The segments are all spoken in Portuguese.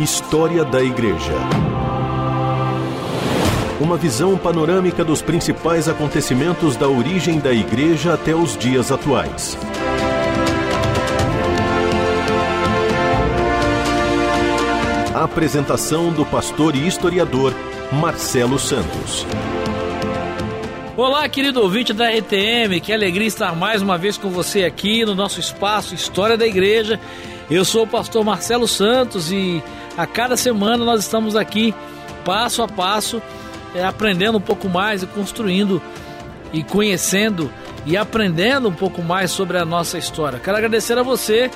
História da Igreja. Uma visão panorâmica dos principais acontecimentos da origem da Igreja até os dias atuais. Apresentação do pastor e historiador Marcelo Santos. Olá, querido ouvinte da RTM, que alegria estar mais uma vez com você aqui no nosso espaço História da Igreja. Eu sou o pastor Marcelo Santos e a cada semana nós estamos aqui, passo a passo, é, aprendendo um pouco mais e construindo e conhecendo e aprendendo um pouco mais sobre a nossa história. Quero agradecer a você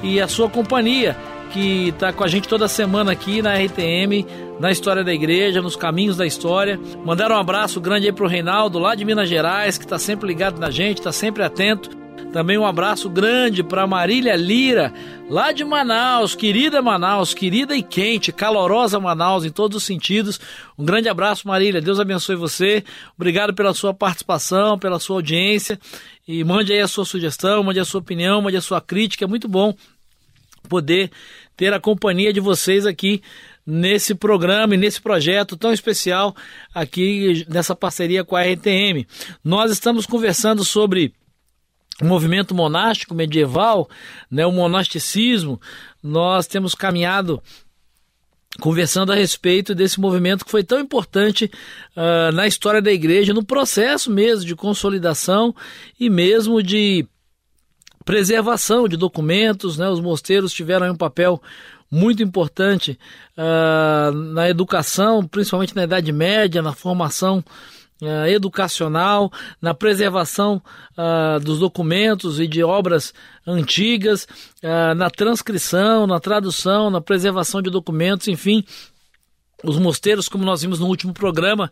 e a sua companhia que está com a gente toda semana aqui na RTM, na História da Igreja, nos Caminhos da História. Mandar um abraço grande aí pro Reinaldo, lá de Minas Gerais, que está sempre ligado na gente, está sempre atento. Também um abraço grande para Marília Lira, lá de Manaus, querida Manaus, querida e quente, calorosa Manaus em todos os sentidos. Um grande abraço, Marília. Deus abençoe você. Obrigado pela sua participação, pela sua audiência. E mande aí a sua sugestão, mande a sua opinião, mande a sua crítica. É muito bom poder ter a companhia de vocês aqui nesse programa e nesse projeto tão especial aqui nessa parceria com a RTM. Nós estamos conversando sobre movimento monástico medieval, né, o monasticismo, nós temos caminhado conversando a respeito desse movimento que foi tão importante uh, na história da igreja, no processo mesmo de consolidação e mesmo de preservação de documentos. Né? Os mosteiros tiveram um papel muito importante uh, na educação, principalmente na Idade Média, na formação uh, educacional, na preservação uh, dos documentos e de obras antigas, uh, na transcrição, na tradução, na preservação de documentos, enfim. Os mosteiros, como nós vimos no último programa,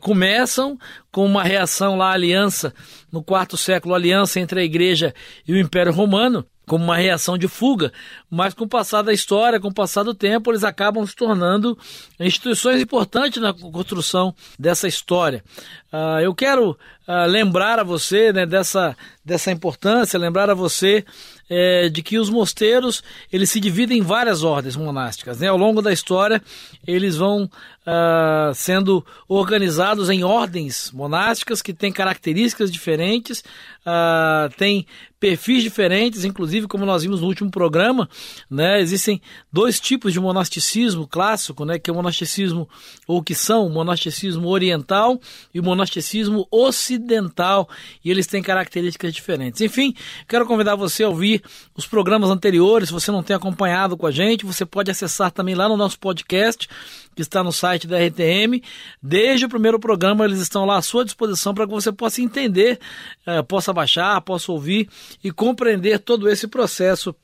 começam com uma reação lá aliança, no quarto século, aliança entre a igreja e o Império Romano, como uma reação de fuga, mas com o passar da história, com o passar do tempo, eles acabam se tornando instituições importantes na construção dessa história. Uh, eu quero uh, lembrar a você né, dessa, dessa importância, lembrar a você é, de que os mosteiros eles se dividem em várias ordens monásticas. Né? Ao longo da história, eles vão uh, sendo organizados em ordens monásticas que têm características diferentes, uh, têm perfis diferentes, inclusive como nós vimos no último programa, né, existem dois tipos de monasticismo clássico, né, que é o monasticismo, ou que são o monasticismo oriental e o monasticismo ocidental, e eles têm características diferentes. Enfim, quero convidar você a ouvir os programas anteriores, se você não tem acompanhado com a gente, você pode acessar também lá no nosso podcast, que está no site da RTM. Desde o primeiro programa, eles estão lá à sua disposição para que você possa entender, eh, possa baixar, possa ouvir e compreender todo esse processo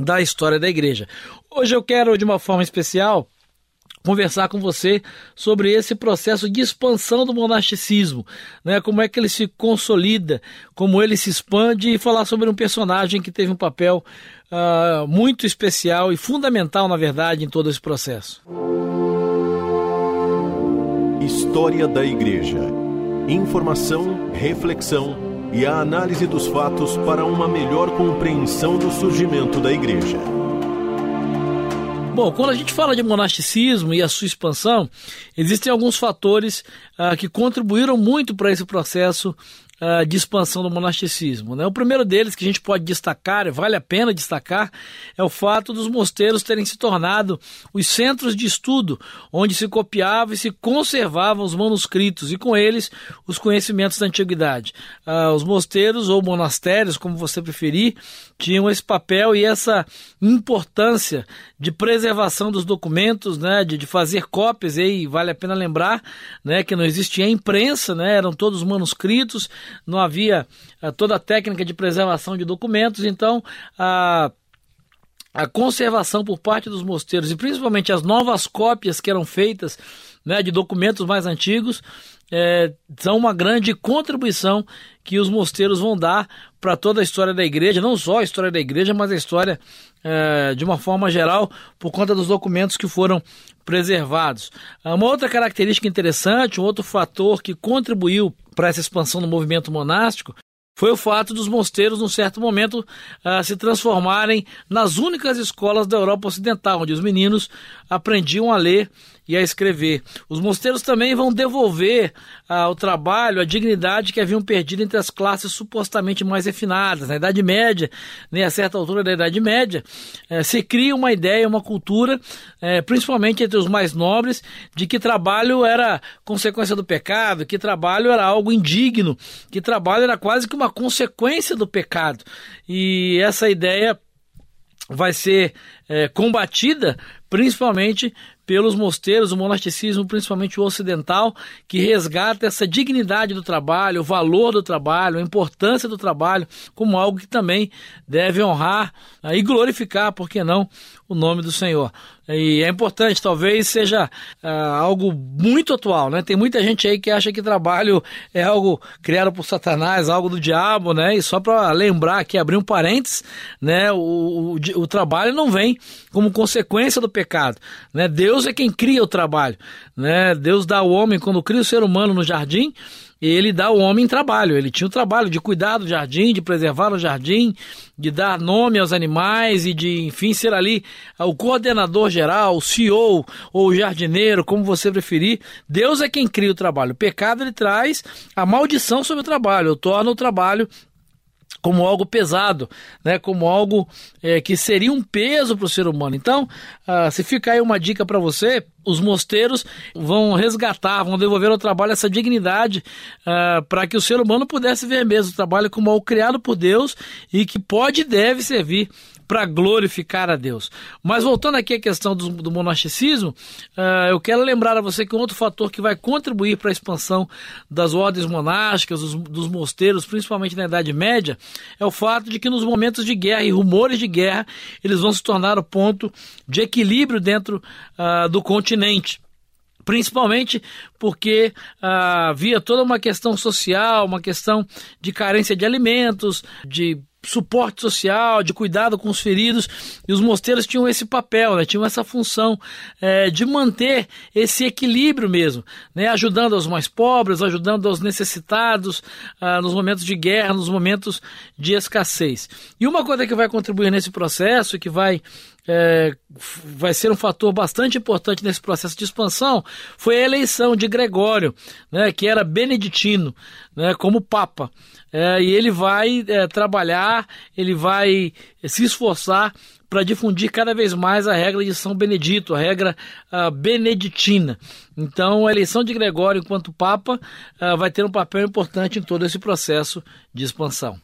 da história da igreja. Hoje eu quero, de uma forma especial, conversar com você sobre esse processo de expansão do monasticismo, né? Como é que ele se consolida, como ele se expande e falar sobre um personagem que teve um papel uh, muito especial e fundamental, na verdade, em todo esse processo. História da Igreja. Informação, reflexão e a análise dos fatos para uma melhor compreensão do surgimento da Igreja. Bom, quando a gente fala de monasticismo e a sua expansão, existem alguns fatores ah, que contribuíram muito para esse processo uh, de expansão do monasticismo. Né? O primeiro deles que a gente pode destacar, vale a pena destacar, é o fato dos mosteiros terem se tornado os centros de estudo onde se copiava e se conservavam os manuscritos e com eles os conhecimentos da antiguidade. Uh, os mosteiros ou monastérios, como você preferir, tinham esse papel e essa importância de preservação dos documentos, né, de, de fazer cópias, e vale a pena lembrar né, que não existia imprensa, né, eram todos manuscritos, não havia uh, toda a técnica de preservação de documentos, então a. a conservação por parte dos mosteiros e principalmente as novas cópias que eram feitas né, de documentos mais antigos é, são uma grande contribuição que os mosteiros vão dar para toda a história da igreja, não só a história da igreja, mas a história é, de uma forma geral, por conta dos documentos que foram preservados. Uma outra característica interessante, um outro fator que contribuiu para essa expansão do movimento monástico foi o fato dos mosteiros, num certo momento, uh, se transformarem nas únicas escolas da Europa Ocidental, onde os meninos aprendiam a ler e a escrever. Os mosteiros também vão devolver ao ah, trabalho a dignidade que haviam perdido entre as classes supostamente mais refinadas. Na Idade Média, né, a certa altura da Idade Média, eh, se cria uma ideia, uma cultura, eh, principalmente entre os mais nobres, de que trabalho era consequência do pecado, que trabalho era algo indigno, que trabalho era quase que uma consequência do pecado. E essa ideia vai ser é, combatida principalmente pelos mosteiros, o monasticismo, principalmente o ocidental, que resgata essa dignidade do trabalho, o valor do trabalho, a importância do trabalho, como algo que também deve honrar e glorificar, por que não, o nome do Senhor. E é importante, talvez seja uh, algo muito atual, né? Tem muita gente aí que acha que trabalho é algo criado por Satanás, algo do diabo, né? E só para lembrar aqui, abrir um parênteses, né? O, o, o, trabalho não vem como consequência do pecado, né? Deus é quem cria o trabalho, né? Deus dá ao homem, quando cria o ser humano no jardim, ele dá ao homem trabalho. Ele tinha o trabalho de cuidar do jardim, de preservar o jardim, de dar nome aos animais e de, enfim, ser ali o coordenador geral, o CEO ou o jardineiro, como você preferir. Deus é quem cria o trabalho. O pecado ele traz a maldição sobre o trabalho, torna o trabalho como algo pesado, né? como algo é, que seria um peso para o ser humano. Então, uh, se fica aí uma dica para você, os mosteiros vão resgatar, vão devolver ao trabalho essa dignidade uh, para que o ser humano pudesse ver mesmo o trabalho como algo criado por Deus e que pode e deve servir para glorificar a Deus. Mas voltando aqui à questão do, do monasticismo, uh, eu quero lembrar a você que um outro fator que vai contribuir para a expansão das ordens monásticas, dos, dos mosteiros, principalmente na Idade Média, é o fato de que nos momentos de guerra e rumores de guerra, eles vão se tornar o ponto de equilíbrio dentro uh, do continente principalmente porque ah, havia toda uma questão social, uma questão de carência de alimentos, de suporte social, de cuidado com os feridos, e os mosteiros tinham esse papel, né? tinham essa função é, de manter esse equilíbrio mesmo, né? ajudando os mais pobres, ajudando os necessitados ah, nos momentos de guerra, nos momentos de escassez. E uma coisa que vai contribuir nesse processo, que vai é, vai ser um fator bastante importante nesse processo de expansão foi a eleição de Gregório, né, que era beneditino, né, como Papa. É, e ele vai é, trabalhar, ele vai se esforçar para difundir cada vez mais a regra de São Benedito, a regra a beneditina. Então, a eleição de Gregório enquanto Papa a, vai ter um papel importante em todo esse processo de expansão.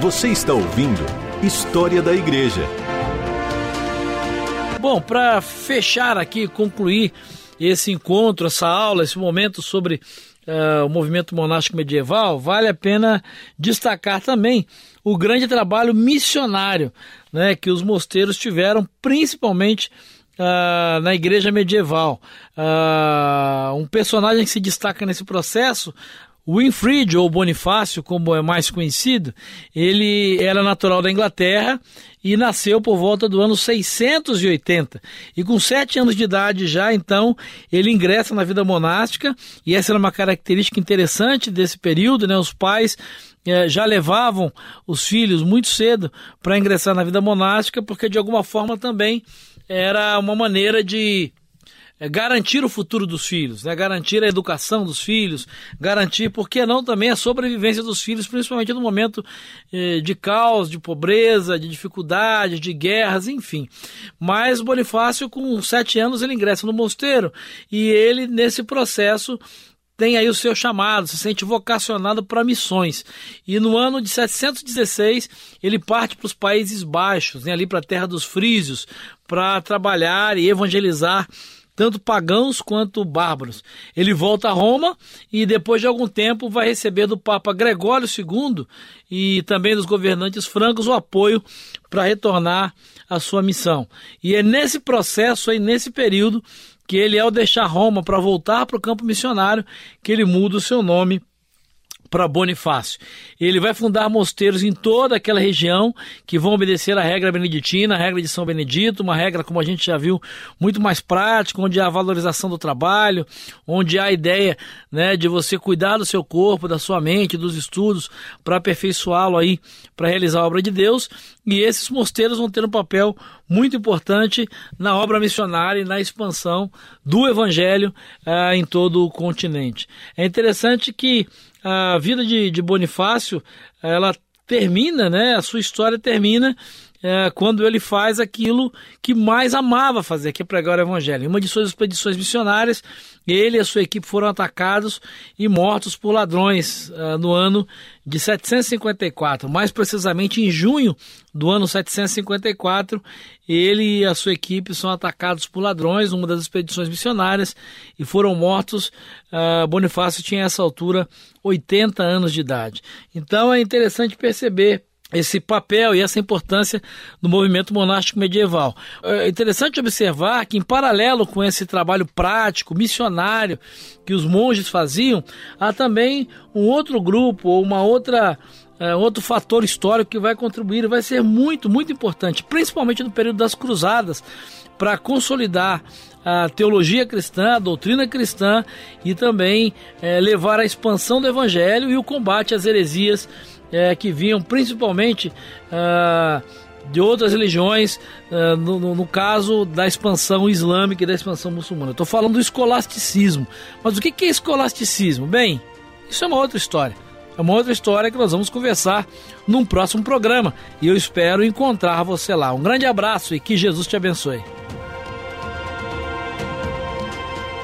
Você está ouvindo História da Igreja. Bom, para fechar aqui, concluir esse encontro, essa aula, esse momento sobre uh, o movimento monástico medieval, vale a pena destacar também o grande trabalho missionário né, que os mosteiros tiveram, principalmente uh, na igreja medieval. Uh, um personagem que se destaca nesse processo Winfried, ou Bonifácio, como é mais conhecido, ele era natural da Inglaterra e nasceu por volta do ano 680. E com sete anos de idade já, então, ele ingressa na vida monástica, e essa era uma característica interessante desse período, né? Os pais eh, já levavam os filhos muito cedo para ingressar na vida monástica, porque de alguma forma também era uma maneira de é garantir o futuro dos filhos, né? garantir a educação dos filhos, garantir, por que não, também a sobrevivência dos filhos, principalmente no momento eh, de caos, de pobreza, de dificuldade, de guerras, enfim. Mas Bonifácio, com sete anos, ele ingressa no mosteiro e ele, nesse processo, tem aí o seu chamado, se sente vocacionado para missões. E no ano de 716, ele parte para os Países Baixos, né, ali para a terra dos Frísios, para trabalhar e evangelizar tanto pagãos quanto bárbaros. Ele volta a Roma e depois de algum tempo vai receber do Papa Gregório II e também dos governantes francos o apoio para retornar à sua missão. E é nesse processo aí, nesse período, que ele, ao deixar Roma para voltar para o campo missionário, que ele muda o seu nome para Bonifácio. Ele vai fundar mosteiros em toda aquela região que vão obedecer à regra beneditina, a regra de São Benedito, uma regra, como a gente já viu, muito mais prática, onde há valorização do trabalho, onde há a ideia né, de você cuidar do seu corpo, da sua mente, dos estudos, para aperfeiçoá-lo aí, para realizar a obra de Deus. E esses mosteiros vão ter um papel muito importante na obra missionária e na expansão do evangelho ah, em todo o continente. É interessante que a vida de, de Bonifácio, ela termina, né? A sua história termina é, quando ele faz aquilo que mais amava fazer, que é pregar o evangelho. Em uma de suas expedições missionárias, ele e a sua equipe foram atacados e mortos por ladrões uh, no ano de 754, mais precisamente em junho do ano 754, ele e a sua equipe são atacados por ladrões numa das expedições missionárias e foram mortos. Uh, Bonifácio tinha essa altura 80 anos de idade. Então é interessante perceber esse papel e essa importância do movimento monástico medieval. É interessante observar que, em paralelo com esse trabalho prático, missionário, que os monges faziam, há também um outro grupo ou uma outra é, outro fator histórico que vai contribuir vai ser muito, muito importante, principalmente no período das cruzadas, para consolidar a teologia cristã, a doutrina cristã e também é, levar a expansão do evangelho e o combate às heresias é, que vinham principalmente ah, de outras religiões, ah, no, no, caso da expansão islâmica e da expansão muçulmana. Estou falando do escolasticismo. Mas o que é escolasticismo? Bem, isso é uma outra história. É uma outra história que nós vamos conversar num próximo programa. E eu espero encontrar você lá. Um grande abraço e que Jesus te abençoe.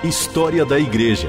História da Igreja